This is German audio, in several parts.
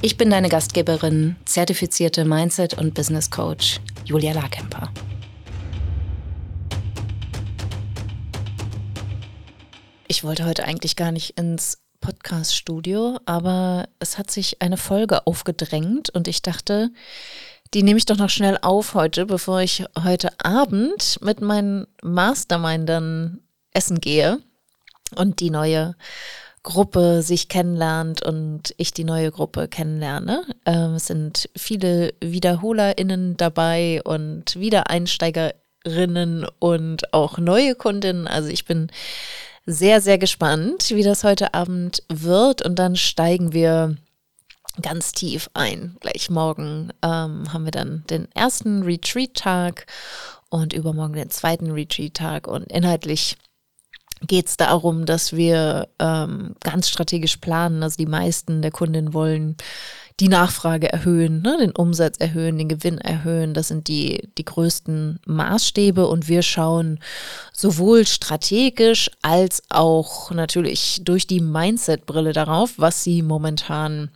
Ich bin deine Gastgeberin, zertifizierte Mindset- und Business Coach Julia Larkemper. Ich wollte heute eigentlich gar nicht ins Podcast-Studio, aber es hat sich eine Folge aufgedrängt und ich dachte, die nehme ich doch noch schnell auf heute, bevor ich heute Abend mit meinen Mastermindern essen gehe und die neue Gruppe sich kennenlernt und ich die neue Gruppe kennenlerne. Ähm, es sind viele WiederholerInnen dabei und Wiedereinsteigerinnen und auch neue Kundinnen. Also ich bin sehr, sehr gespannt, wie das heute Abend wird. Und dann steigen wir ganz tief ein. Gleich morgen ähm, haben wir dann den ersten Retreat-Tag und übermorgen den zweiten Retreat-Tag. Und inhaltlich geht es darum, dass wir ähm, ganz strategisch planen. Also die meisten der Kundinnen wollen die Nachfrage erhöhen, ne, den Umsatz erhöhen, den Gewinn erhöhen. Das sind die, die größten Maßstäbe und wir schauen sowohl strategisch als auch natürlich durch die Mindset-Brille darauf, was sie momentan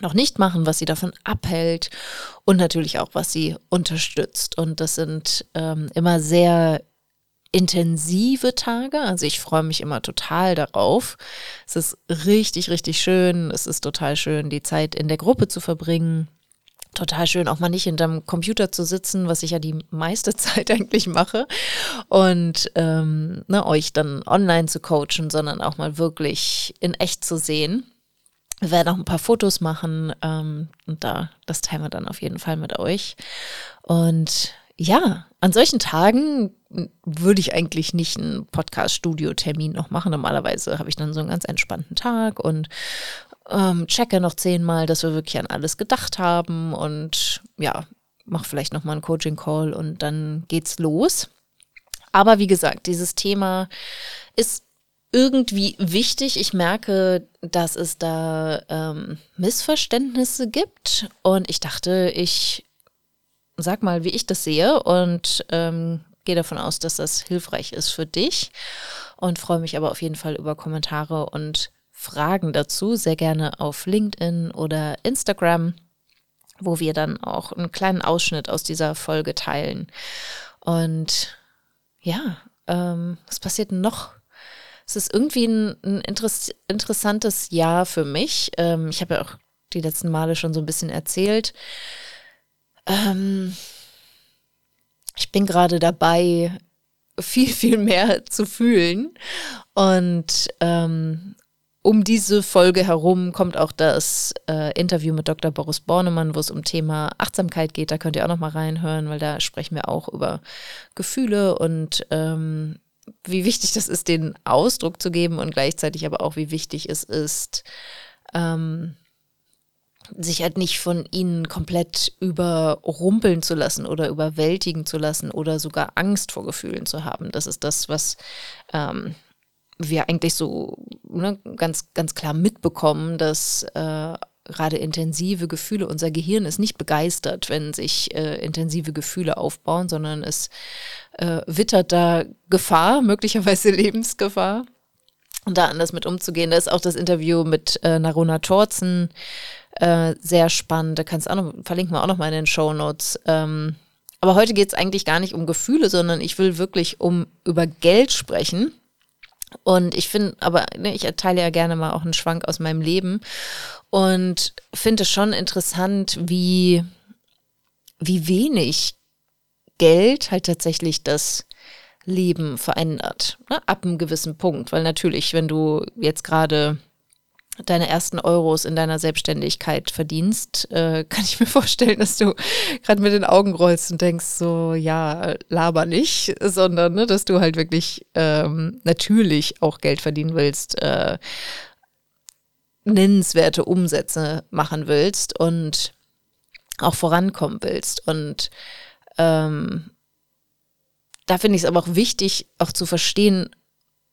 noch nicht machen, was sie davon abhält und natürlich auch, was sie unterstützt. Und das sind ähm, immer sehr intensive Tage. Also ich freue mich immer total darauf. Es ist richtig, richtig schön. Es ist total schön, die Zeit in der Gruppe zu verbringen. Total schön, auch mal nicht hinterm Computer zu sitzen, was ich ja die meiste Zeit eigentlich mache. Und ähm, ne, euch dann online zu coachen, sondern auch mal wirklich in echt zu sehen. Wir werden auch ein paar Fotos machen ähm, und da das teilen wir dann auf jeden Fall mit euch. Und ja, an solchen Tagen würde ich eigentlich nicht einen Podcast-Studio-Termin noch machen. Normalerweise habe ich dann so einen ganz entspannten Tag und ähm, checke noch zehnmal, dass wir wirklich an alles gedacht haben und ja, mache vielleicht nochmal einen Coaching-Call und dann geht's los. Aber wie gesagt, dieses Thema ist irgendwie wichtig. Ich merke, dass es da ähm, Missverständnisse gibt und ich dachte, ich sag mal, wie ich das sehe und ähm, gehe davon aus, dass das hilfreich ist für dich und freue mich aber auf jeden Fall über Kommentare und Fragen dazu, sehr gerne auf LinkedIn oder Instagram, wo wir dann auch einen kleinen Ausschnitt aus dieser Folge teilen. Und ja, ähm, was passiert noch? Es ist irgendwie ein, ein interess interessantes Jahr für mich. Ähm, ich habe ja auch die letzten Male schon so ein bisschen erzählt. Ähm, ich bin gerade dabei, viel, viel mehr zu fühlen. Und ähm, um diese Folge herum kommt auch das äh, Interview mit Dr. Boris Bornemann, wo es um Thema Achtsamkeit geht. Da könnt ihr auch noch mal reinhören, weil da sprechen wir auch über Gefühle und ähm, wie wichtig das ist, den Ausdruck zu geben und gleichzeitig aber auch, wie wichtig es ist, ähm, sich halt nicht von ihnen komplett überrumpeln zu lassen oder überwältigen zu lassen oder sogar Angst vor Gefühlen zu haben. Das ist das, was ähm, wir eigentlich so ne, ganz, ganz klar mitbekommen, dass äh, gerade intensive Gefühle, unser Gehirn ist nicht begeistert, wenn sich äh, intensive Gefühle aufbauen, sondern es äh, wittert da Gefahr, möglicherweise Lebensgefahr. Und da anders mit umzugehen, da ist auch das Interview mit äh, Narona Torzen, äh, sehr spannend. Da kannst du auch noch, verlinken wir auch noch mal in den Show Notes. Ähm, aber heute geht es eigentlich gar nicht um Gefühle, sondern ich will wirklich um über Geld sprechen. Und ich finde, aber ne, ich erteile ja gerne mal auch einen Schwank aus meinem Leben und finde es schon interessant, wie, wie wenig Geld halt tatsächlich das Leben verändert. Ne? Ab einem gewissen Punkt. Weil natürlich, wenn du jetzt gerade deine ersten Euros in deiner Selbstständigkeit verdienst, äh, kann ich mir vorstellen, dass du gerade mit den Augen rollst und denkst so, ja, laber nicht, sondern ne, dass du halt wirklich ähm, natürlich auch Geld verdienen willst, äh, nennenswerte Umsätze machen willst und auch vorankommen willst. Und ähm, da finde ich es aber auch wichtig, auch zu verstehen,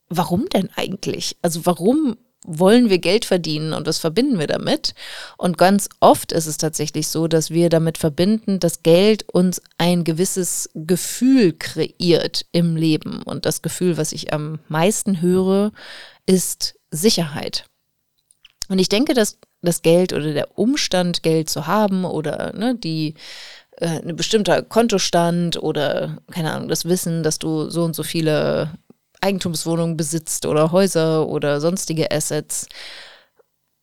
warum denn eigentlich? Also warum wollen wir Geld verdienen und was verbinden wir damit? Und ganz oft ist es tatsächlich so, dass wir damit verbinden, dass Geld uns ein gewisses Gefühl kreiert im Leben. Und das Gefühl, was ich am meisten höre, ist Sicherheit. Und ich denke, dass das Geld oder der Umstand, Geld zu haben oder ne, die äh, ein bestimmter Kontostand oder keine Ahnung, das Wissen, dass du so und so viele Eigentumswohnungen besitzt oder Häuser oder sonstige Assets.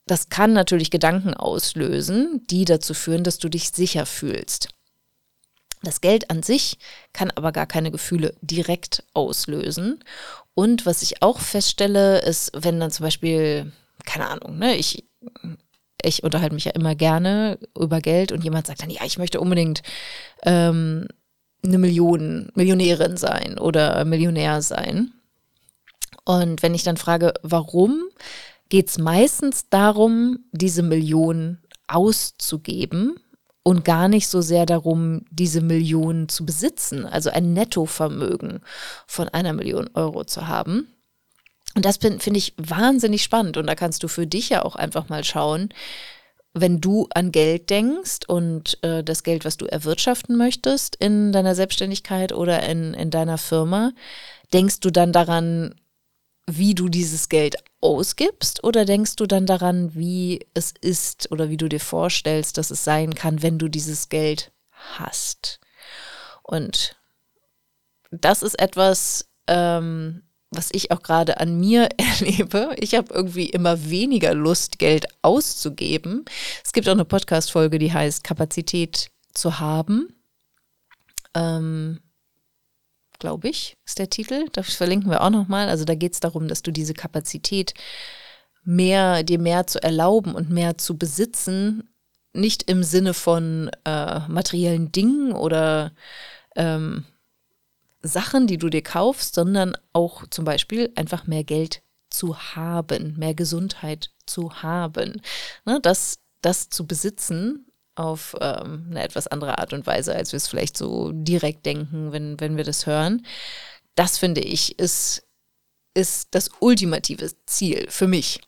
Das kann natürlich Gedanken auslösen, die dazu führen, dass du dich sicher fühlst. Das Geld an sich kann aber gar keine Gefühle direkt auslösen. Und was ich auch feststelle, ist, wenn dann zum Beispiel, keine Ahnung, ne, ich, ich unterhalte mich ja immer gerne über Geld und jemand sagt dann, ja, ich möchte unbedingt ähm, eine Million, Millionärin sein oder Millionär sein. Und wenn ich dann frage, warum, geht es meistens darum, diese Million auszugeben und gar nicht so sehr darum, diese Million zu besitzen, also ein Nettovermögen von einer Million Euro zu haben. Und das finde ich wahnsinnig spannend. Und da kannst du für dich ja auch einfach mal schauen, wenn du an Geld denkst und äh, das Geld, was du erwirtschaften möchtest in deiner Selbstständigkeit oder in, in deiner Firma, denkst du dann daran, wie du dieses Geld ausgibst oder denkst du dann daran, wie es ist oder wie du dir vorstellst, dass es sein kann, wenn du dieses Geld hast? Und das ist etwas, ähm, was ich auch gerade an mir erlebe. Ich habe irgendwie immer weniger Lust, Geld auszugeben. Es gibt auch eine Podcast-Folge, die heißt Kapazität zu haben. Ähm, glaube ich, ist der Titel. Das verlinken wir auch nochmal. Also da geht es darum, dass du diese Kapazität mehr, dir mehr zu erlauben und mehr zu besitzen, nicht im Sinne von äh, materiellen Dingen oder ähm, Sachen, die du dir kaufst, sondern auch zum Beispiel einfach mehr Geld zu haben, mehr Gesundheit zu haben. Ne, das, das zu besitzen auf ähm, eine etwas andere Art und Weise, als wir es vielleicht so direkt denken, wenn, wenn wir das hören. Das finde ich ist, ist das ultimative Ziel für mich.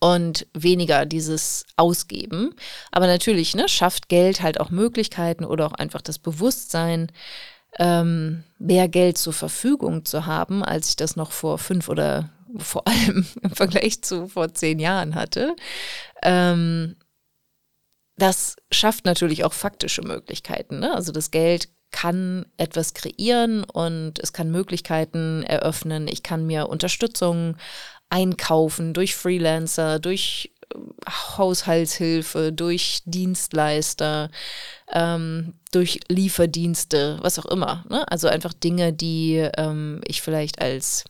Und weniger dieses Ausgeben. Aber natürlich ne, schafft Geld halt auch Möglichkeiten oder auch einfach das Bewusstsein, ähm, mehr Geld zur Verfügung zu haben, als ich das noch vor fünf oder vor allem im Vergleich zu vor zehn Jahren hatte. Ähm, das schafft natürlich auch faktische Möglichkeiten. Ne? Also das Geld kann etwas kreieren und es kann Möglichkeiten eröffnen. Ich kann mir Unterstützung einkaufen durch Freelancer, durch äh, Haushaltshilfe, durch Dienstleister, ähm, durch Lieferdienste, was auch immer. Ne? Also einfach Dinge, die ähm, ich vielleicht als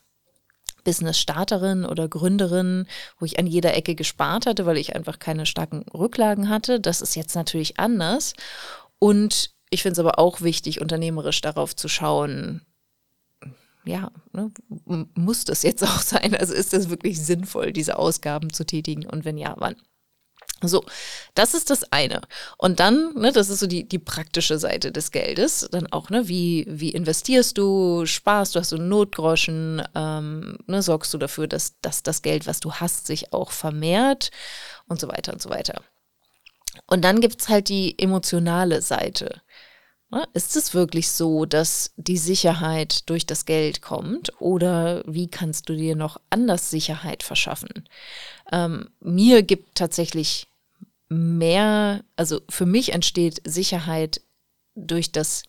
Business-Starterin oder Gründerin, wo ich an jeder Ecke gespart hatte, weil ich einfach keine starken Rücklagen hatte. Das ist jetzt natürlich anders. Und ich finde es aber auch wichtig, unternehmerisch darauf zu schauen, ja, ne, muss das jetzt auch sein? Also ist das wirklich sinnvoll, diese Ausgaben zu tätigen? Und wenn ja, wann? So, das ist das eine. Und dann, ne, das ist so die, die praktische Seite des Geldes. Dann auch, ne, wie, wie investierst du, sparst du, hast du Notgroschen, ähm, ne, sorgst du dafür, dass, dass das Geld, was du hast, sich auch vermehrt und so weiter und so weiter. Und dann gibt es halt die emotionale Seite. Ne, ist es wirklich so, dass die Sicherheit durch das Geld kommt oder wie kannst du dir noch anders Sicherheit verschaffen? Ähm, mir gibt tatsächlich mehr, also für mich entsteht Sicherheit durch das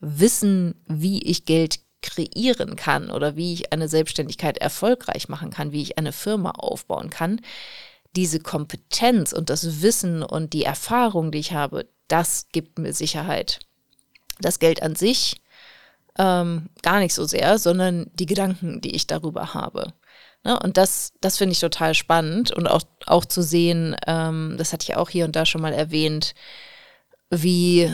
Wissen, wie ich Geld kreieren kann oder wie ich eine Selbstständigkeit erfolgreich machen kann, wie ich eine Firma aufbauen kann. Diese Kompetenz und das Wissen und die Erfahrung, die ich habe, das gibt mir Sicherheit. Das Geld an sich ähm, gar nicht so sehr, sondern die Gedanken, die ich darüber habe. Ne? Und das, das finde ich total spannend und auch, auch zu sehen, ähm, das hatte ich auch hier und da schon mal erwähnt, wie,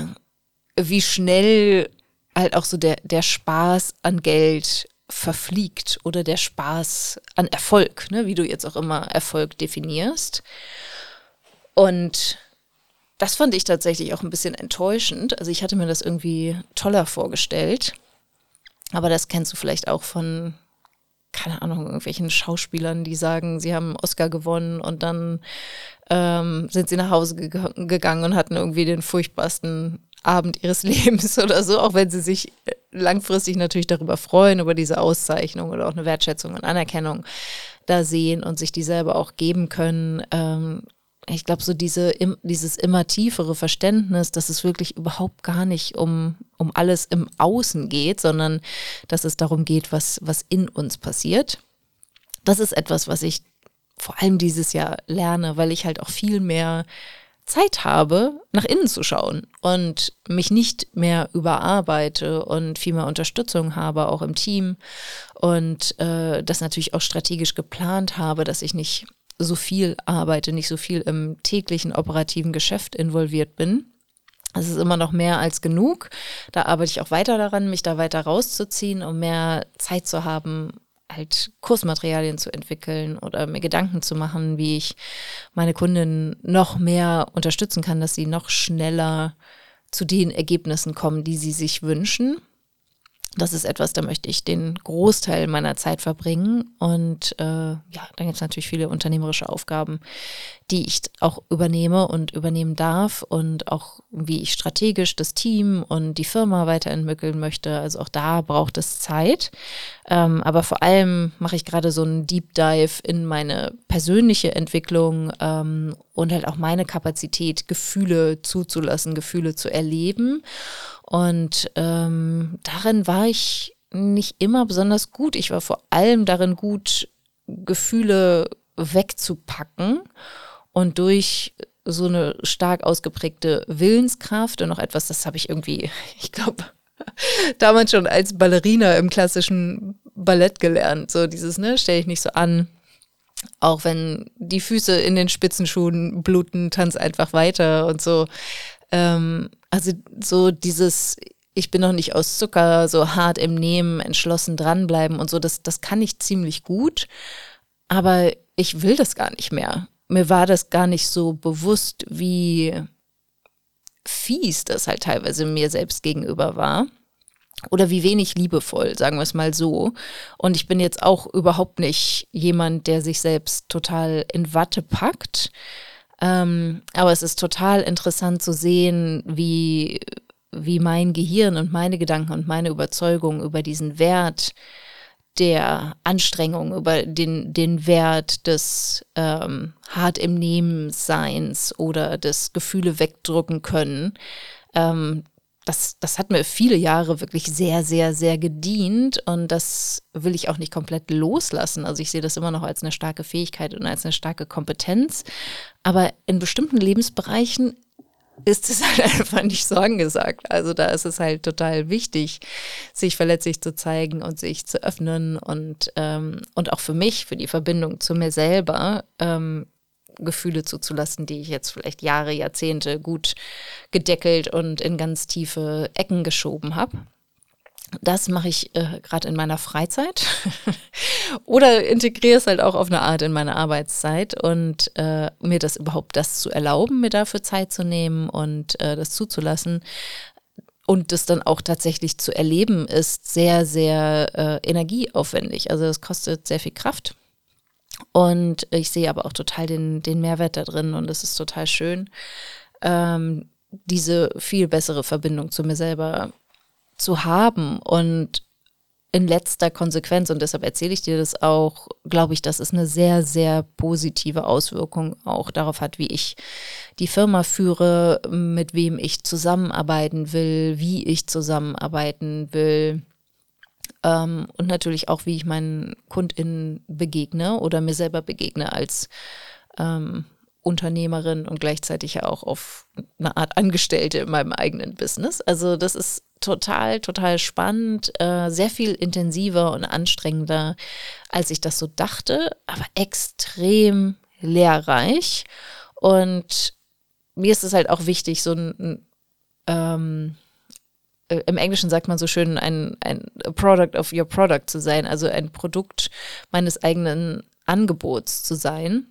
wie schnell halt auch so der, der Spaß an Geld verfliegt oder der Spaß an Erfolg, ne? wie du jetzt auch immer Erfolg definierst. Und das fand ich tatsächlich auch ein bisschen enttäuschend. Also ich hatte mir das irgendwie toller vorgestellt. Aber das kennst du vielleicht auch von, keine Ahnung, irgendwelchen Schauspielern, die sagen, sie haben Oscar gewonnen und dann ähm, sind sie nach Hause ge gegangen und hatten irgendwie den furchtbarsten Abend ihres Lebens oder so, auch wenn sie sich äh, langfristig natürlich darüber freuen, über diese Auszeichnung oder auch eine Wertschätzung und Anerkennung da sehen und sich die selber auch geben können. Ähm, ich glaube, so diese, im, dieses immer tiefere Verständnis, dass es wirklich überhaupt gar nicht um, um alles im Außen geht, sondern dass es darum geht, was, was in uns passiert. Das ist etwas, was ich vor allem dieses Jahr lerne, weil ich halt auch viel mehr Zeit habe, nach innen zu schauen und mich nicht mehr überarbeite und viel mehr Unterstützung habe, auch im Team und äh, das natürlich auch strategisch geplant habe, dass ich nicht so viel arbeite, nicht so viel im täglichen operativen Geschäft involviert bin. Es ist immer noch mehr als genug. Da arbeite ich auch weiter daran, mich da weiter rauszuziehen, um mehr Zeit zu haben, halt Kursmaterialien zu entwickeln oder mir Gedanken zu machen, wie ich meine Kunden noch mehr unterstützen kann, dass sie noch schneller zu den Ergebnissen kommen, die sie sich wünschen das ist etwas, da möchte ich den Großteil meiner Zeit verbringen. Und äh, ja, dann gibt es natürlich viele unternehmerische Aufgaben, die ich auch übernehme und übernehmen darf und auch wie ich strategisch das Team und die Firma weiterentwickeln möchte. Also auch da braucht es Zeit. Ähm, aber vor allem mache ich gerade so einen Deep Dive in meine persönliche Entwicklung ähm, und halt auch meine Kapazität, Gefühle zuzulassen, Gefühle zu erleben. Und ähm, darin war ich nicht immer besonders gut. Ich war vor allem darin gut, Gefühle wegzupacken und durch so eine stark ausgeprägte Willenskraft und noch etwas, das habe ich irgendwie, ich glaube, damals schon als Ballerina im klassischen Ballett gelernt. So dieses, ne, stell dich nicht so an. Auch wenn die Füße in den Spitzenschuhen bluten, tanz einfach weiter und so. Ähm, also so dieses, ich bin noch nicht aus Zucker, so hart im Nehmen, entschlossen dranbleiben und so, das, das kann ich ziemlich gut. Aber ich will das gar nicht mehr. Mir war das gar nicht so bewusst, wie fies das halt teilweise mir selbst gegenüber war. Oder wie wenig liebevoll, sagen wir es mal so. Und ich bin jetzt auch überhaupt nicht jemand, der sich selbst total in Watte packt. Ähm, aber es ist total interessant zu sehen, wie, wie mein Gehirn und meine Gedanken und meine Überzeugung über diesen Wert der Anstrengung, über den, den Wert des ähm, hart im Nehmen Seins oder des Gefühle wegdrücken können, ähm, das, das hat mir viele Jahre wirklich sehr, sehr, sehr gedient und das will ich auch nicht komplett loslassen. Also ich sehe das immer noch als eine starke Fähigkeit und als eine starke Kompetenz. Aber in bestimmten Lebensbereichen ist es halt einfach nicht so angesagt. Also da ist es halt total wichtig, sich verletzlich zu zeigen und sich zu öffnen und, ähm, und auch für mich, für die Verbindung zu mir selber, ähm, Gefühle zuzulassen, die ich jetzt vielleicht Jahre, Jahrzehnte gut gedeckelt und in ganz tiefe Ecken geschoben habe. Das mache ich äh, gerade in meiner Freizeit oder integriere es halt auch auf eine Art in meine Arbeitszeit und äh, mir das überhaupt das zu erlauben, mir dafür Zeit zu nehmen und äh, das zuzulassen und das dann auch tatsächlich zu erleben, ist sehr, sehr äh, energieaufwendig. Also das kostet sehr viel Kraft und ich sehe aber auch total den, den Mehrwert da drin und es ist total schön, ähm, diese viel bessere Verbindung zu mir selber zu haben. Und in letzter Konsequenz, und deshalb erzähle ich dir das auch, glaube ich, dass es eine sehr, sehr positive Auswirkung auch darauf hat, wie ich die Firma führe, mit wem ich zusammenarbeiten will, wie ich zusammenarbeiten will ähm, und natürlich auch, wie ich meinen KundInnen begegne oder mir selber begegne als ähm, Unternehmerin und gleichzeitig ja auch auf eine Art Angestellte in meinem eigenen Business. Also das ist total, total spannend, äh, sehr viel intensiver und anstrengender, als ich das so dachte, aber extrem lehrreich. Und mir ist es halt auch wichtig, so ein, ähm, äh, im Englischen sagt man so schön, ein, ein Product of your product zu sein, also ein Produkt meines eigenen Angebots zu sein.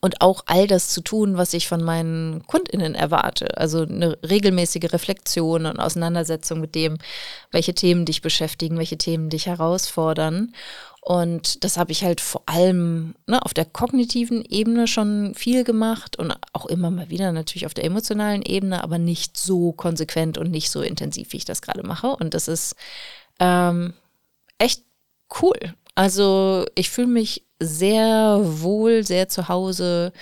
und auch all das zu tun, was ich von meinen KundInnen erwarte. Also eine regelmäßige Reflexion und Auseinandersetzung mit dem, welche Themen dich beschäftigen, welche Themen dich herausfordern. Und das habe ich halt vor allem ne, auf der kognitiven Ebene schon viel gemacht und auch immer mal wieder natürlich auf der emotionalen Ebene, aber nicht so konsequent und nicht so intensiv, wie ich das gerade mache. Und das ist ähm, echt cool. Also ich fühle mich sehr wohl, sehr zu Hause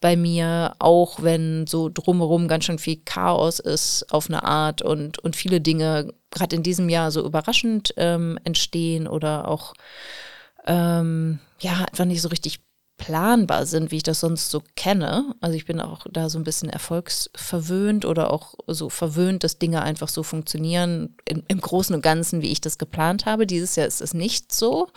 bei mir, auch wenn so drumherum ganz schön viel Chaos ist auf eine Art und, und viele Dinge gerade in diesem Jahr so überraschend ähm, entstehen oder auch ähm, ja einfach nicht so richtig planbar sind, wie ich das sonst so kenne. Also ich bin auch da so ein bisschen erfolgsverwöhnt oder auch so verwöhnt, dass Dinge einfach so funktionieren im, im Großen und Ganzen, wie ich das geplant habe. Dieses Jahr ist es nicht so.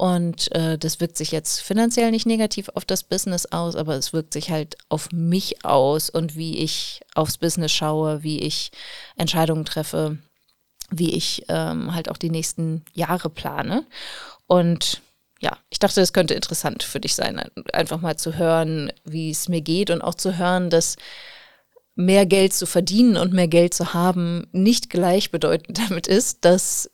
Und äh, das wirkt sich jetzt finanziell nicht negativ auf das Business aus, aber es wirkt sich halt auf mich aus und wie ich aufs Business schaue, wie ich Entscheidungen treffe, wie ich ähm, halt auch die nächsten Jahre plane. Und ja, ich dachte, es könnte interessant für dich sein, einfach mal zu hören, wie es mir geht und auch zu hören, dass mehr Geld zu verdienen und mehr Geld zu haben nicht gleichbedeutend damit ist, dass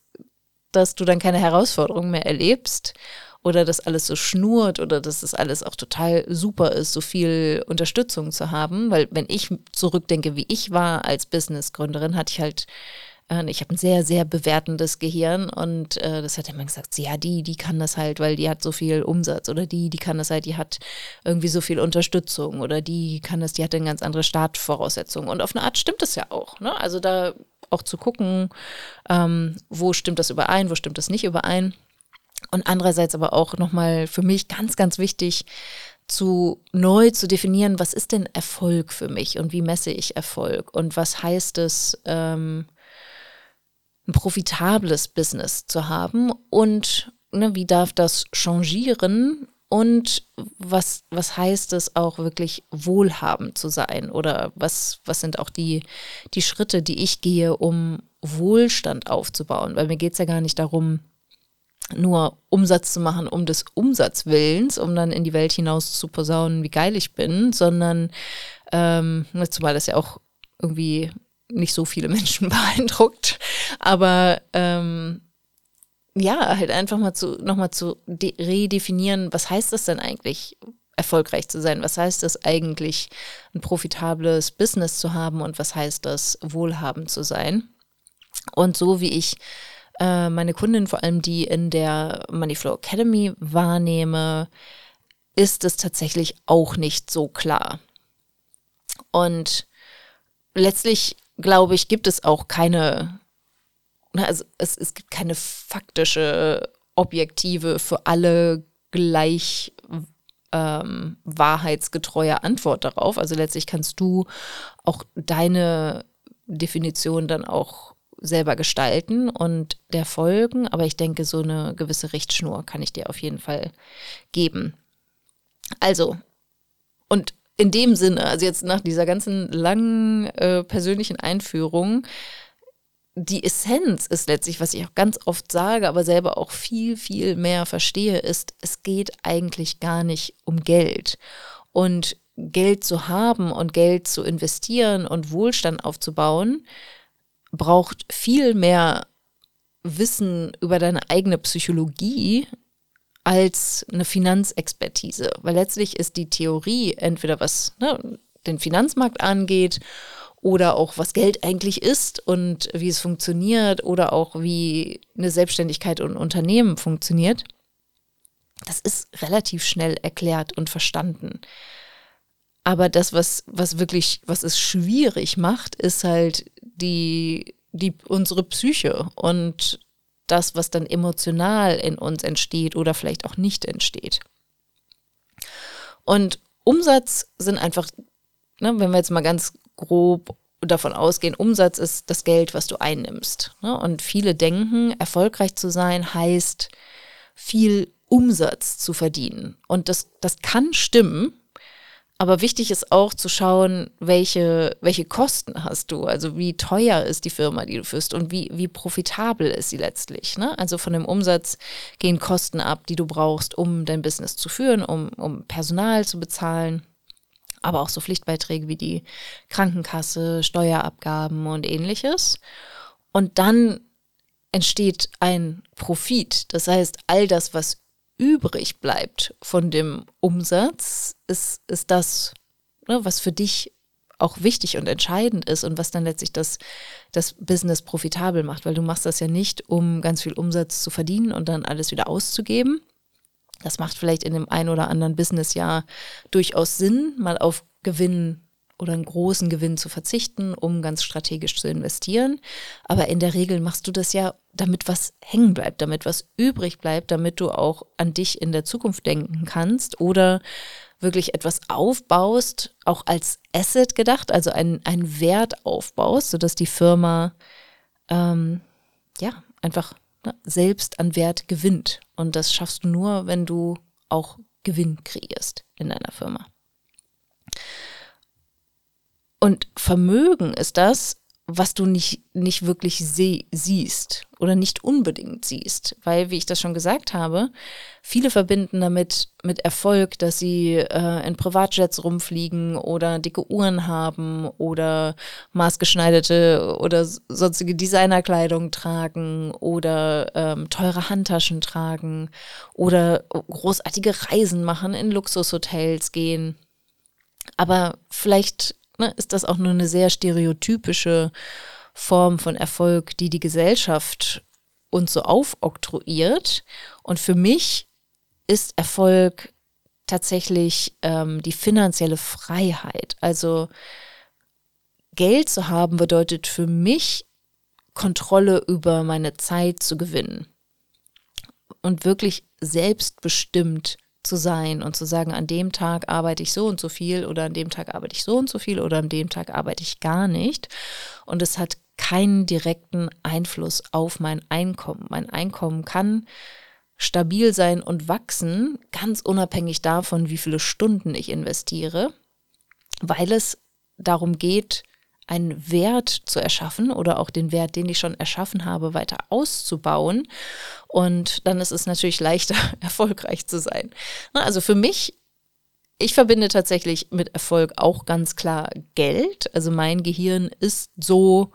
dass du dann keine Herausforderungen mehr erlebst oder dass alles so schnurrt oder dass das alles auch total super ist, so viel Unterstützung zu haben. Weil wenn ich zurückdenke, wie ich war als Businessgründerin, hatte ich halt äh, ich habe ein sehr, sehr bewertendes Gehirn und äh, das hat immer gesagt, ja, die, die kann das halt, weil die hat so viel Umsatz oder die, die kann das halt, die hat irgendwie so viel Unterstützung oder die kann das, die hat eine ganz andere Startvoraussetzungen. Und auf eine Art stimmt das ja auch. Ne? Also da auch zu gucken, ähm, wo stimmt das überein, wo stimmt das nicht überein. Und andererseits aber auch nochmal für mich ganz, ganz wichtig, zu neu zu definieren, was ist denn Erfolg für mich und wie messe ich Erfolg? Und was heißt es, ähm, ein profitables Business zu haben? Und ne, wie darf das changieren und was, was heißt es auch wirklich wohlhabend zu sein? Oder was, was sind auch die, die Schritte, die ich gehe, um Wohlstand aufzubauen? Weil mir geht es ja gar nicht darum, nur Umsatz zu machen um des Umsatzwillens, um dann in die Welt hinaus zu posaunen, wie geil ich bin, sondern ähm, zumal das ja auch irgendwie nicht so viele Menschen beeindruckt, aber ähm, ja, halt einfach mal zu, nochmal zu redefinieren, was heißt das denn eigentlich, erfolgreich zu sein? Was heißt das eigentlich, ein profitables Business zu haben und was heißt das, wohlhabend zu sein? Und so wie ich äh, meine Kundin, vor allem die in der Moneyflow Academy wahrnehme, ist es tatsächlich auch nicht so klar. Und letztlich, glaube ich, gibt es auch keine Ne, also es, es gibt keine faktische, objektive, für alle gleich ähm, wahrheitsgetreue Antwort darauf. Also letztlich kannst du auch deine Definition dann auch selber gestalten und der folgen. Aber ich denke, so eine gewisse Richtschnur kann ich dir auf jeden Fall geben. Also, und in dem Sinne, also jetzt nach dieser ganzen langen äh, persönlichen Einführung, die Essenz ist letztlich, was ich auch ganz oft sage, aber selber auch viel, viel mehr verstehe, ist, es geht eigentlich gar nicht um Geld. Und Geld zu haben und Geld zu investieren und Wohlstand aufzubauen, braucht viel mehr Wissen über deine eigene Psychologie als eine Finanzexpertise. Weil letztlich ist die Theorie entweder was ne, den Finanzmarkt angeht oder auch was Geld eigentlich ist und wie es funktioniert oder auch wie eine Selbstständigkeit und Unternehmen funktioniert, das ist relativ schnell erklärt und verstanden. Aber das, was, was wirklich, was es schwierig macht, ist halt die, die, unsere Psyche und das, was dann emotional in uns entsteht oder vielleicht auch nicht entsteht. Und Umsatz sind einfach, ne, wenn wir jetzt mal ganz grob davon ausgehen, Umsatz ist das Geld, was du einnimmst. Ne? Und viele denken, erfolgreich zu sein heißt, viel Umsatz zu verdienen. Und das, das kann stimmen, Aber wichtig ist auch zu schauen, welche, welche Kosten hast du, also wie teuer ist die Firma, die du führst und wie, wie profitabel ist sie letztlich. Ne? Also von dem Umsatz gehen Kosten ab, die du brauchst, um dein Business zu führen, um, um Personal zu bezahlen, aber auch so Pflichtbeiträge wie die Krankenkasse, Steuerabgaben und ähnliches. Und dann entsteht ein Profit. Das heißt, all das, was übrig bleibt von dem Umsatz, ist, ist das, ne, was für dich auch wichtig und entscheidend ist und was dann letztlich das, das Business profitabel macht, weil du machst das ja nicht, um ganz viel Umsatz zu verdienen und dann alles wieder auszugeben. Das macht vielleicht in dem ein oder anderen Businessjahr durchaus Sinn, mal auf Gewinn oder einen großen Gewinn zu verzichten, um ganz strategisch zu investieren. Aber in der Regel machst du das ja, damit was hängen bleibt, damit was übrig bleibt, damit du auch an dich in der Zukunft denken kannst oder wirklich etwas aufbaust, auch als Asset gedacht, also einen, Wert aufbaust, sodass die Firma ähm, ja einfach ne, selbst an Wert gewinnt. Und das schaffst du nur, wenn du auch Gewinn kreierst in deiner Firma. Und Vermögen ist das, was du nicht, nicht wirklich sie siehst oder nicht unbedingt siehst. Weil, wie ich das schon gesagt habe, viele verbinden damit mit Erfolg, dass sie äh, in Privatjets rumfliegen oder dicke Uhren haben oder maßgeschneiderte oder sonstige Designerkleidung tragen oder ähm, teure Handtaschen tragen oder großartige Reisen machen, in Luxushotels gehen. Aber vielleicht ne, ist das auch nur eine sehr stereotypische Form von Erfolg, die die Gesellschaft uns so aufoktroyiert. Und für mich ist Erfolg tatsächlich ähm, die finanzielle Freiheit. Also Geld zu haben bedeutet für mich Kontrolle über meine Zeit zu gewinnen und wirklich selbstbestimmt zu sein und zu sagen, an dem Tag arbeite ich so und so viel oder an dem Tag arbeite ich so und so viel oder an dem Tag arbeite ich gar nicht. Und es hat keinen direkten Einfluss auf mein Einkommen. Mein Einkommen kann stabil sein und wachsen, ganz unabhängig davon, wie viele Stunden ich investiere, weil es darum geht, einen Wert zu erschaffen oder auch den Wert, den ich schon erschaffen habe, weiter auszubauen. Und dann ist es natürlich leichter, erfolgreich zu sein. Also für mich, ich verbinde tatsächlich mit Erfolg auch ganz klar Geld. Also mein Gehirn ist so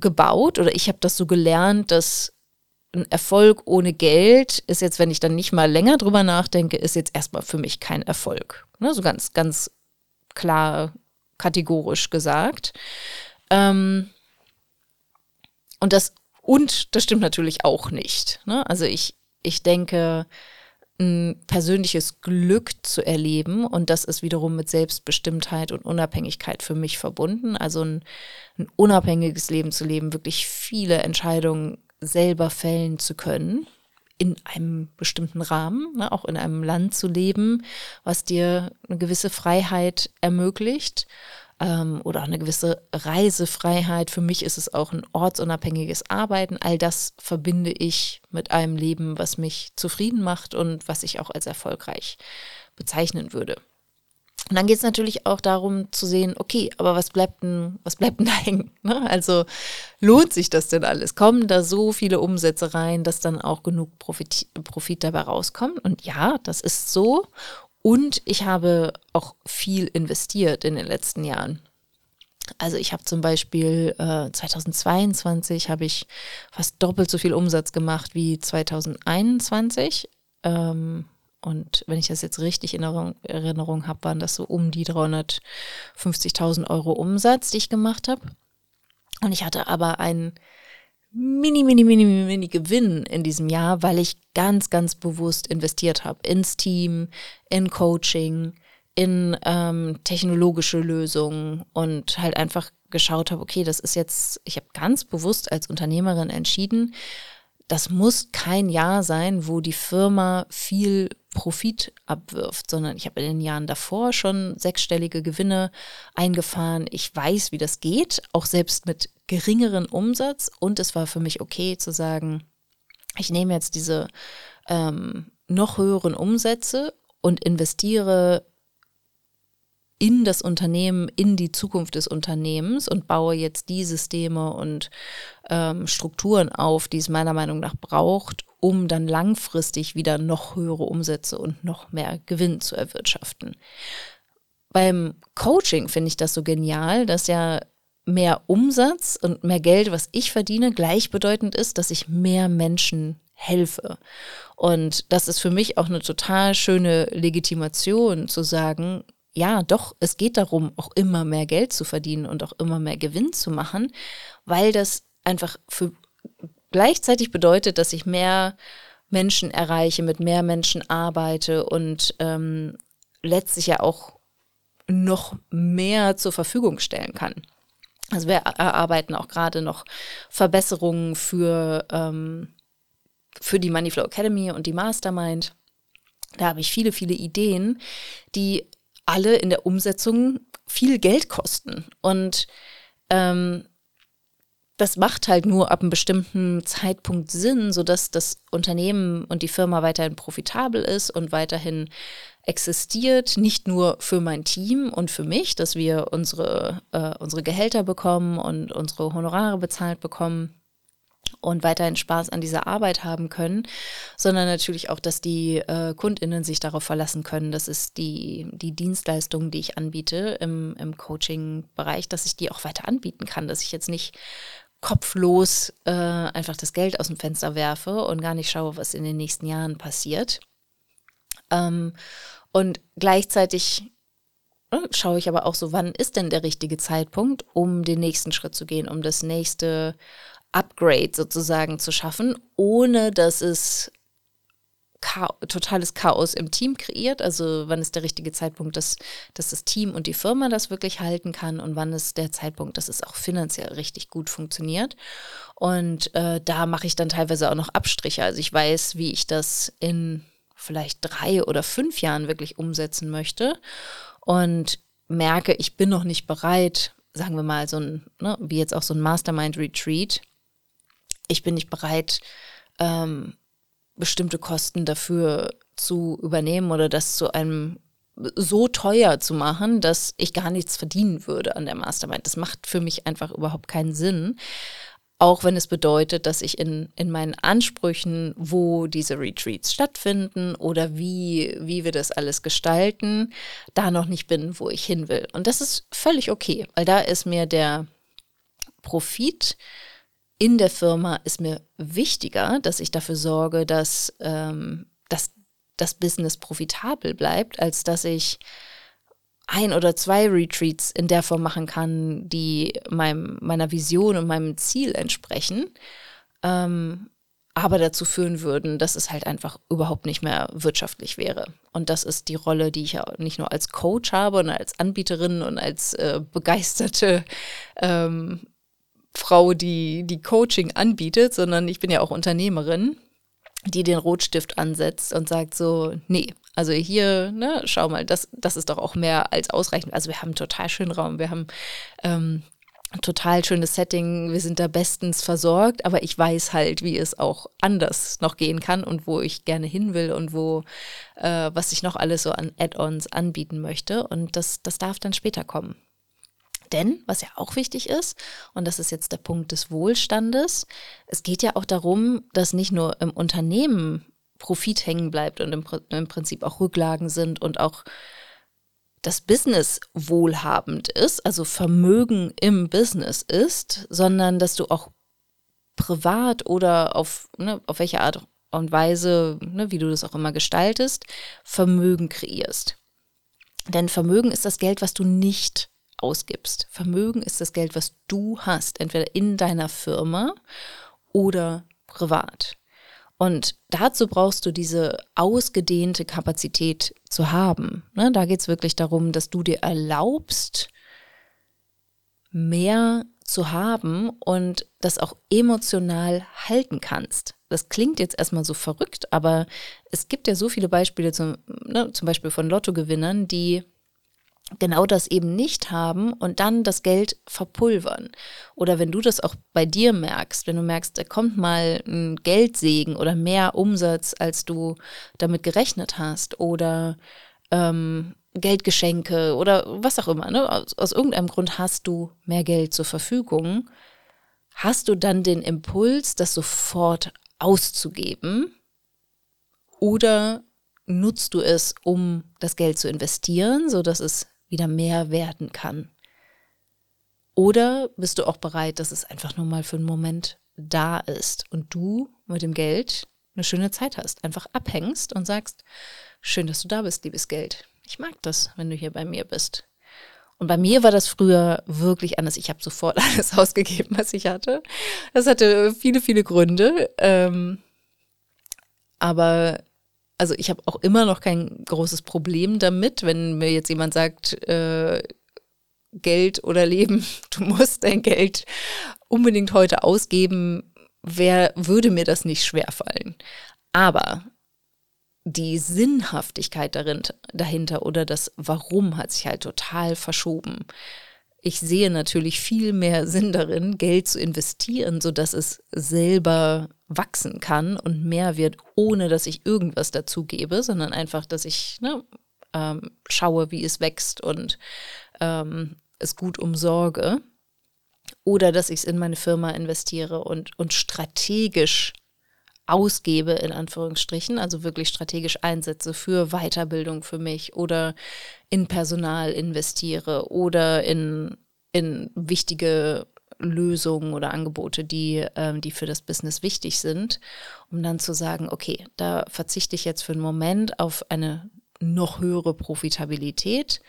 gebaut oder ich habe das so gelernt, dass ein Erfolg ohne Geld ist jetzt, wenn ich dann nicht mal länger drüber nachdenke, ist jetzt erstmal für mich kein Erfolg. Ne, so ganz, ganz klar kategorisch gesagt. Ähm, und das, und das stimmt natürlich auch nicht. Ne? Also ich, ich denke, ein persönliches Glück zu erleben und das ist wiederum mit Selbstbestimmtheit und Unabhängigkeit für mich verbunden. Also ein, ein unabhängiges Leben zu leben, wirklich viele Entscheidungen selber fällen zu können in einem bestimmten Rahmen, ne, auch in einem Land zu leben, was dir eine gewisse Freiheit ermöglicht ähm, oder eine gewisse Reisefreiheit. Für mich ist es auch ein ortsunabhängiges Arbeiten. All das verbinde ich mit einem Leben, was mich zufrieden macht und was ich auch als erfolgreich bezeichnen würde. Und dann geht es natürlich auch darum zu sehen, okay, aber was bleibt denn, was bleibt denn da hängen? Ne? Also lohnt sich das denn alles? Kommen da so viele Umsätze rein, dass dann auch genug Profit, Profit dabei rauskommt? Und ja, das ist so. Und ich habe auch viel investiert in den letzten Jahren. Also ich habe zum Beispiel äh, 2022 habe ich fast doppelt so viel Umsatz gemacht wie 2021. Ähm, und wenn ich das jetzt richtig in Erinnerung, Erinnerung habe, waren das so um die 350.000 Euro Umsatz, die ich gemacht habe. Und ich hatte aber einen mini, mini, mini, mini Gewinn in diesem Jahr, weil ich ganz, ganz bewusst investiert habe ins Team, in Coaching, in ähm, technologische Lösungen und halt einfach geschaut habe, okay, das ist jetzt, ich habe ganz bewusst als Unternehmerin entschieden, das muss kein Jahr sein, wo die Firma viel Profit abwirft, sondern ich habe in den Jahren davor schon sechsstellige Gewinne eingefahren. Ich weiß, wie das geht, auch selbst mit geringeren Umsatz. Und es war für mich okay zu sagen, ich nehme jetzt diese ähm, noch höheren Umsätze und investiere in das Unternehmen, in die Zukunft des Unternehmens und baue jetzt die Systeme und ähm, Strukturen auf, die es meiner Meinung nach braucht, um dann langfristig wieder noch höhere Umsätze und noch mehr Gewinn zu erwirtschaften. Beim Coaching finde ich das so genial, dass ja mehr Umsatz und mehr Geld, was ich verdiene, gleichbedeutend ist, dass ich mehr Menschen helfe. Und das ist für mich auch eine total schöne Legitimation zu sagen, ja, doch, es geht darum, auch immer mehr Geld zu verdienen und auch immer mehr Gewinn zu machen, weil das einfach für gleichzeitig bedeutet, dass ich mehr Menschen erreiche, mit mehr Menschen arbeite und ähm, letztlich ja auch noch mehr zur Verfügung stellen kann. Also wir erarbeiten auch gerade noch Verbesserungen für, ähm, für die Moneyflow Academy und die Mastermind. Da habe ich viele, viele Ideen, die alle in der Umsetzung viel Geld kosten. Und ähm, das macht halt nur ab einem bestimmten Zeitpunkt Sinn, sodass das Unternehmen und die Firma weiterhin profitabel ist und weiterhin existiert, nicht nur für mein Team und für mich, dass wir unsere, äh, unsere Gehälter bekommen und unsere Honorare bezahlt bekommen, und weiterhin Spaß an dieser Arbeit haben können, sondern natürlich auch, dass die äh, KundInnen sich darauf verlassen können, dass es die, die Dienstleistungen, die ich anbiete im, im Coaching-Bereich, dass ich die auch weiter anbieten kann, dass ich jetzt nicht kopflos äh, einfach das Geld aus dem Fenster werfe und gar nicht schaue, was in den nächsten Jahren passiert. Ähm, und gleichzeitig äh, schaue ich aber auch so, wann ist denn der richtige Zeitpunkt, um den nächsten Schritt zu gehen, um das nächste Upgrade sozusagen zu schaffen, ohne dass es Chaos, totales Chaos im Team kreiert. Also wann ist der richtige Zeitpunkt, dass, dass das Team und die Firma das wirklich halten kann und wann ist der Zeitpunkt, dass es auch finanziell richtig gut funktioniert. Und äh, da mache ich dann teilweise auch noch Abstriche. Also ich weiß, wie ich das in vielleicht drei oder fünf Jahren wirklich umsetzen möchte und merke, ich bin noch nicht bereit, sagen wir mal, so ein, ne, wie jetzt auch so ein Mastermind-Retreat, ich bin nicht bereit, ähm, bestimmte Kosten dafür zu übernehmen oder das zu einem so teuer zu machen, dass ich gar nichts verdienen würde an der Mastermind. Das macht für mich einfach überhaupt keinen Sinn. Auch wenn es bedeutet, dass ich in, in meinen Ansprüchen, wo diese Retreats stattfinden oder wie, wie wir das alles gestalten, da noch nicht bin, wo ich hin will. Und das ist völlig okay, weil da ist mir der Profit in der Firma ist mir wichtiger, dass ich dafür sorge, dass, ähm, dass das Business profitabel bleibt, als dass ich ein oder zwei Retreats in der Form machen kann, die meinem, meiner Vision und meinem Ziel entsprechen, ähm, aber dazu führen würden, dass es halt einfach überhaupt nicht mehr wirtschaftlich wäre. Und das ist die Rolle, die ich ja nicht nur als Coach habe und als Anbieterin und als äh, begeisterte ähm, Frau, die, die Coaching anbietet, sondern ich bin ja auch Unternehmerin, die den Rotstift ansetzt und sagt so, nee, also hier, ne, schau mal, das, das ist doch auch mehr als ausreichend. Also wir haben einen total schönen Raum, wir haben ähm, total schönes Setting, wir sind da bestens versorgt, aber ich weiß halt, wie es auch anders noch gehen kann und wo ich gerne hin will und wo, äh, was ich noch alles so an Add-ons anbieten möchte. Und das, das darf dann später kommen. Denn, was ja auch wichtig ist, und das ist jetzt der Punkt des Wohlstandes, es geht ja auch darum, dass nicht nur im Unternehmen Profit hängen bleibt und im, im Prinzip auch Rücklagen sind und auch das Business wohlhabend ist, also Vermögen im Business ist, sondern dass du auch privat oder auf, ne, auf welche Art und Weise, ne, wie du das auch immer gestaltest, Vermögen kreierst. Denn Vermögen ist das Geld, was du nicht ausgibst. Vermögen ist das Geld, was du hast, entweder in deiner Firma oder privat. Und dazu brauchst du diese ausgedehnte Kapazität zu haben. Ne, da geht es wirklich darum, dass du dir erlaubst, mehr zu haben und das auch emotional halten kannst. Das klingt jetzt erstmal so verrückt, aber es gibt ja so viele Beispiele, zum, ne, zum Beispiel von Lottogewinnern, die genau das eben nicht haben und dann das Geld verpulvern. Oder wenn du das auch bei dir merkst, wenn du merkst, da kommt mal ein Geldsegen oder mehr Umsatz, als du damit gerechnet hast, oder ähm, Geldgeschenke oder was auch immer. Ne? Aus, aus irgendeinem Grund hast du mehr Geld zur Verfügung. Hast du dann den Impuls, das sofort auszugeben? Oder nutzt du es, um das Geld zu investieren, sodass es wieder mehr werden kann? Oder bist du auch bereit, dass es einfach nur mal für einen Moment da ist und du mit dem Geld eine schöne Zeit hast, einfach abhängst und sagst, schön, dass du da bist, liebes Geld. Ich mag das, wenn du hier bei mir bist. Und bei mir war das früher wirklich anders. Ich habe sofort alles ausgegeben, was ich hatte. Das hatte viele, viele Gründe. Ähm, aber also ich habe auch immer noch kein großes Problem damit, wenn mir jetzt jemand sagt, äh, Geld oder Leben, du musst dein Geld unbedingt heute ausgeben, wer würde mir das nicht schwerfallen. Aber die Sinnhaftigkeit darin, dahinter oder das Warum hat sich halt total verschoben. Ich sehe natürlich viel mehr Sinn darin, Geld zu investieren, sodass es selber wachsen kann und mehr wird, ohne dass ich irgendwas dazu gebe, sondern einfach, dass ich ne, ähm, schaue, wie es wächst und ähm, es gut umsorge. Oder dass ich es in meine Firma investiere und, und strategisch ausgebe, in Anführungsstrichen, also wirklich strategisch einsetze für Weiterbildung für mich oder in Personal investiere oder in, in wichtige Lösungen oder Angebote, die, ähm, die für das Business wichtig sind, um dann zu sagen, okay, da verzichte ich jetzt für einen Moment auf eine noch höhere Profitabilität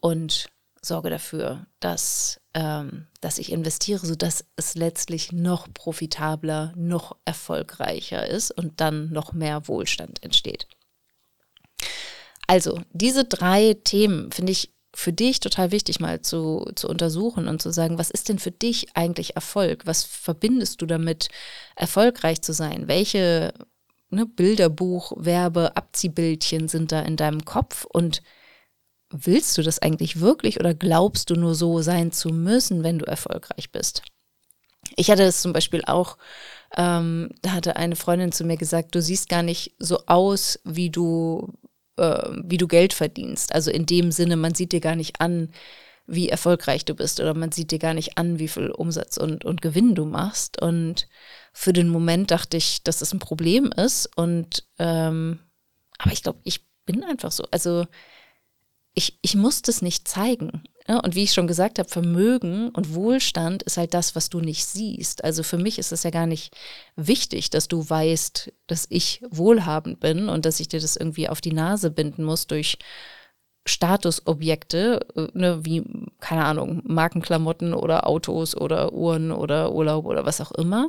und sorge dafür, dass, ähm, dass ich investiere, sodass es letztlich noch profitabler, noch erfolgreicher ist und dann noch mehr Wohlstand entsteht. Also, diese drei Themen finde ich für dich total wichtig mal zu, zu untersuchen und zu sagen, was ist denn für dich eigentlich Erfolg? Was verbindest du damit, erfolgreich zu sein? Welche ne, Bilderbuch, Werbe, Abziehbildchen sind da in deinem Kopf und willst du das eigentlich wirklich oder glaubst du nur so sein zu müssen, wenn du erfolgreich bist? Ich hatte es zum Beispiel auch, ähm, da hatte eine Freundin zu mir gesagt, du siehst gar nicht so aus, wie du, äh, wie du Geld verdienst. Also in dem Sinne, man sieht dir gar nicht an, wie erfolgreich du bist oder man sieht dir gar nicht an, wie viel Umsatz und, und Gewinn du machst. Und für den Moment dachte ich, dass das ein Problem ist. Und ähm, aber ich glaube, ich bin einfach so. Also ich, ich muss das nicht zeigen. Ja, und wie ich schon gesagt habe, Vermögen und Wohlstand ist halt das, was du nicht siehst. Also für mich ist es ja gar nicht wichtig, dass du weißt, dass ich wohlhabend bin und dass ich dir das irgendwie auf die Nase binden muss durch Statusobjekte, äh, ne, wie, keine Ahnung, Markenklamotten oder Autos oder Uhren oder Urlaub oder was auch immer.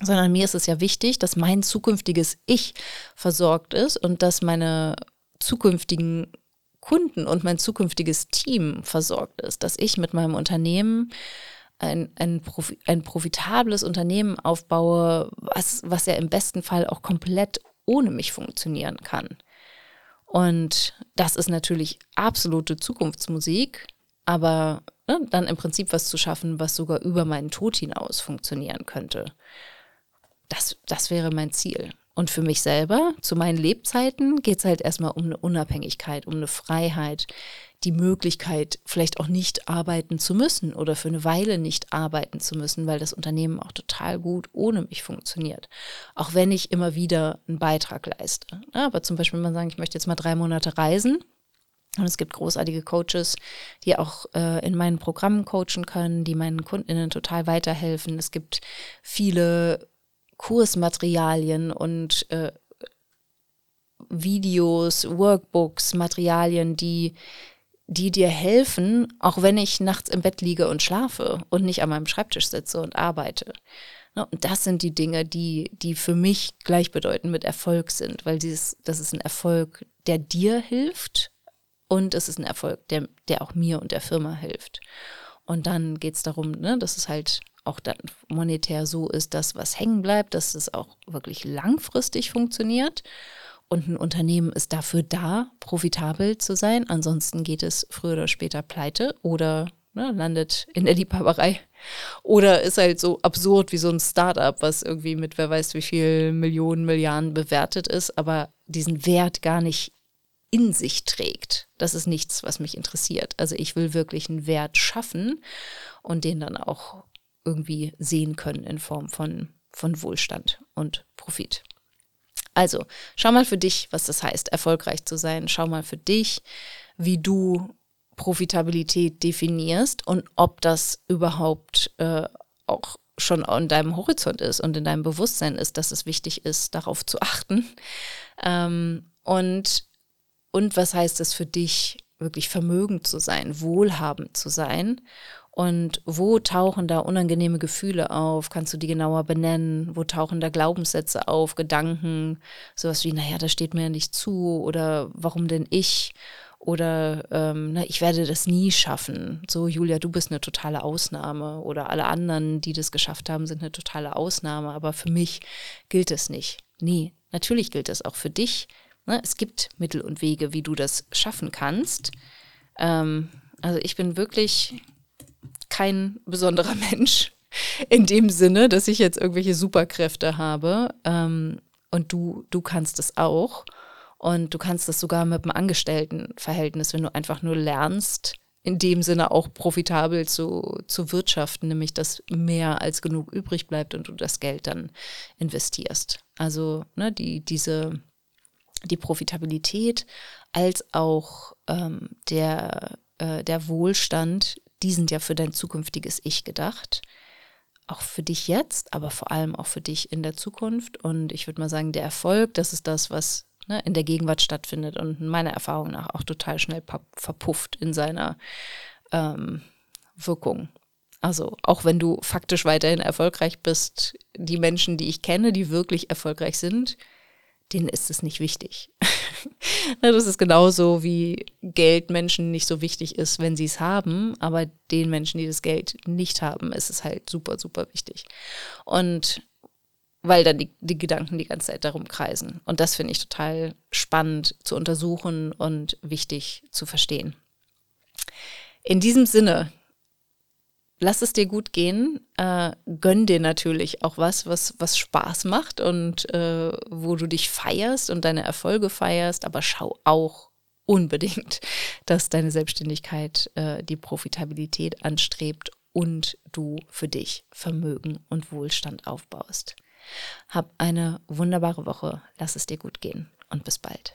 Sondern mir ist es ja wichtig, dass mein zukünftiges Ich versorgt ist und dass meine zukünftigen Kunden und mein zukünftiges Team versorgt ist, dass ich mit meinem Unternehmen ein, ein, ein profitables Unternehmen aufbaue, was, was ja im besten Fall auch komplett ohne mich funktionieren kann. Und das ist natürlich absolute Zukunftsmusik, aber ne, dann im Prinzip was zu schaffen, was sogar über meinen Tod hinaus funktionieren könnte. Das, das wäre mein Ziel. Und für mich selber, zu meinen Lebzeiten, geht es halt erstmal um eine Unabhängigkeit, um eine Freiheit, die Möglichkeit, vielleicht auch nicht arbeiten zu müssen oder für eine Weile nicht arbeiten zu müssen, weil das Unternehmen auch total gut ohne mich funktioniert. Auch wenn ich immer wieder einen Beitrag leiste. aber zum Beispiel, wenn man sagt, ich möchte jetzt mal drei Monate reisen, und es gibt großartige Coaches, die auch äh, in meinen Programmen coachen können, die meinen Kundinnen total weiterhelfen. Es gibt viele Kursmaterialien und äh, Videos, Workbooks, Materialien, die, die dir helfen, auch wenn ich nachts im Bett liege und schlafe und nicht an meinem Schreibtisch sitze und arbeite. Ne, und das sind die Dinge, die, die für mich gleichbedeutend mit Erfolg sind, weil dieses, das ist ein Erfolg, der dir hilft und es ist ein Erfolg, der, der auch mir und der Firma hilft. Und dann geht es darum, ne, dass es halt auch dann monetär so ist, dass was hängen bleibt, dass es auch wirklich langfristig funktioniert. Und ein Unternehmen ist dafür da, profitabel zu sein. Ansonsten geht es früher oder später pleite oder ne, landet in der Liebhaberei. Oder ist halt so absurd wie so ein Startup, was irgendwie mit wer weiß wie viel Millionen, Milliarden bewertet ist, aber diesen Wert gar nicht in sich trägt. Das ist nichts, was mich interessiert. Also ich will wirklich einen Wert schaffen und den dann auch irgendwie sehen können in Form von, von Wohlstand und Profit. Also, schau mal für dich, was das heißt, erfolgreich zu sein. Schau mal für dich, wie du Profitabilität definierst und ob das überhaupt äh, auch schon an deinem Horizont ist und in deinem Bewusstsein ist, dass es wichtig ist, darauf zu achten. Ähm, und, und was heißt es für dich, wirklich vermögend zu sein, wohlhabend zu sein und wo tauchen da unangenehme Gefühle auf? Kannst du die genauer benennen? Wo tauchen da Glaubenssätze auf, Gedanken? Sowas wie, naja, das steht mir ja nicht zu oder warum denn ich? Oder ähm, na, ich werde das nie schaffen. So, Julia, du bist eine totale Ausnahme. Oder alle anderen, die das geschafft haben, sind eine totale Ausnahme. Aber für mich gilt es nicht. Nee, natürlich gilt es auch für dich. Ne? Es gibt Mittel und Wege, wie du das schaffen kannst. Ähm, also ich bin wirklich kein besonderer Mensch in dem Sinne, dass ich jetzt irgendwelche Superkräfte habe. Ähm, und du, du kannst es auch. Und du kannst es sogar mit einem Angestelltenverhältnis, wenn du einfach nur lernst, in dem Sinne auch profitabel zu, zu wirtschaften, nämlich dass mehr als genug übrig bleibt und du das Geld dann investierst. Also ne, die, diese, die Profitabilität als auch ähm, der, äh, der Wohlstand, die sind ja für dein zukünftiges Ich gedacht. Auch für dich jetzt, aber vor allem auch für dich in der Zukunft. Und ich würde mal sagen, der Erfolg, das ist das, was ne, in der Gegenwart stattfindet und meiner Erfahrung nach auch total schnell verpufft in seiner ähm, Wirkung. Also auch wenn du faktisch weiterhin erfolgreich bist, die Menschen, die ich kenne, die wirklich erfolgreich sind, denen ist es nicht wichtig. das ist genauso wie Geld Menschen nicht so wichtig ist, wenn sie es haben, aber den Menschen, die das Geld nicht haben, ist es halt super, super wichtig. Und weil dann die, die Gedanken die ganze Zeit darum kreisen. Und das finde ich total spannend zu untersuchen und wichtig zu verstehen. In diesem Sinne lass es dir gut gehen. Äh, gönn dir natürlich auch was, was, was Spaß macht und äh, wo du dich feierst und deine Erfolge feierst, aber schau auch unbedingt, dass deine Selbstständigkeit äh, die Profitabilität anstrebt und du für dich Vermögen und Wohlstand aufbaust. Hab eine wunderbare Woche, lass es dir gut gehen und bis bald.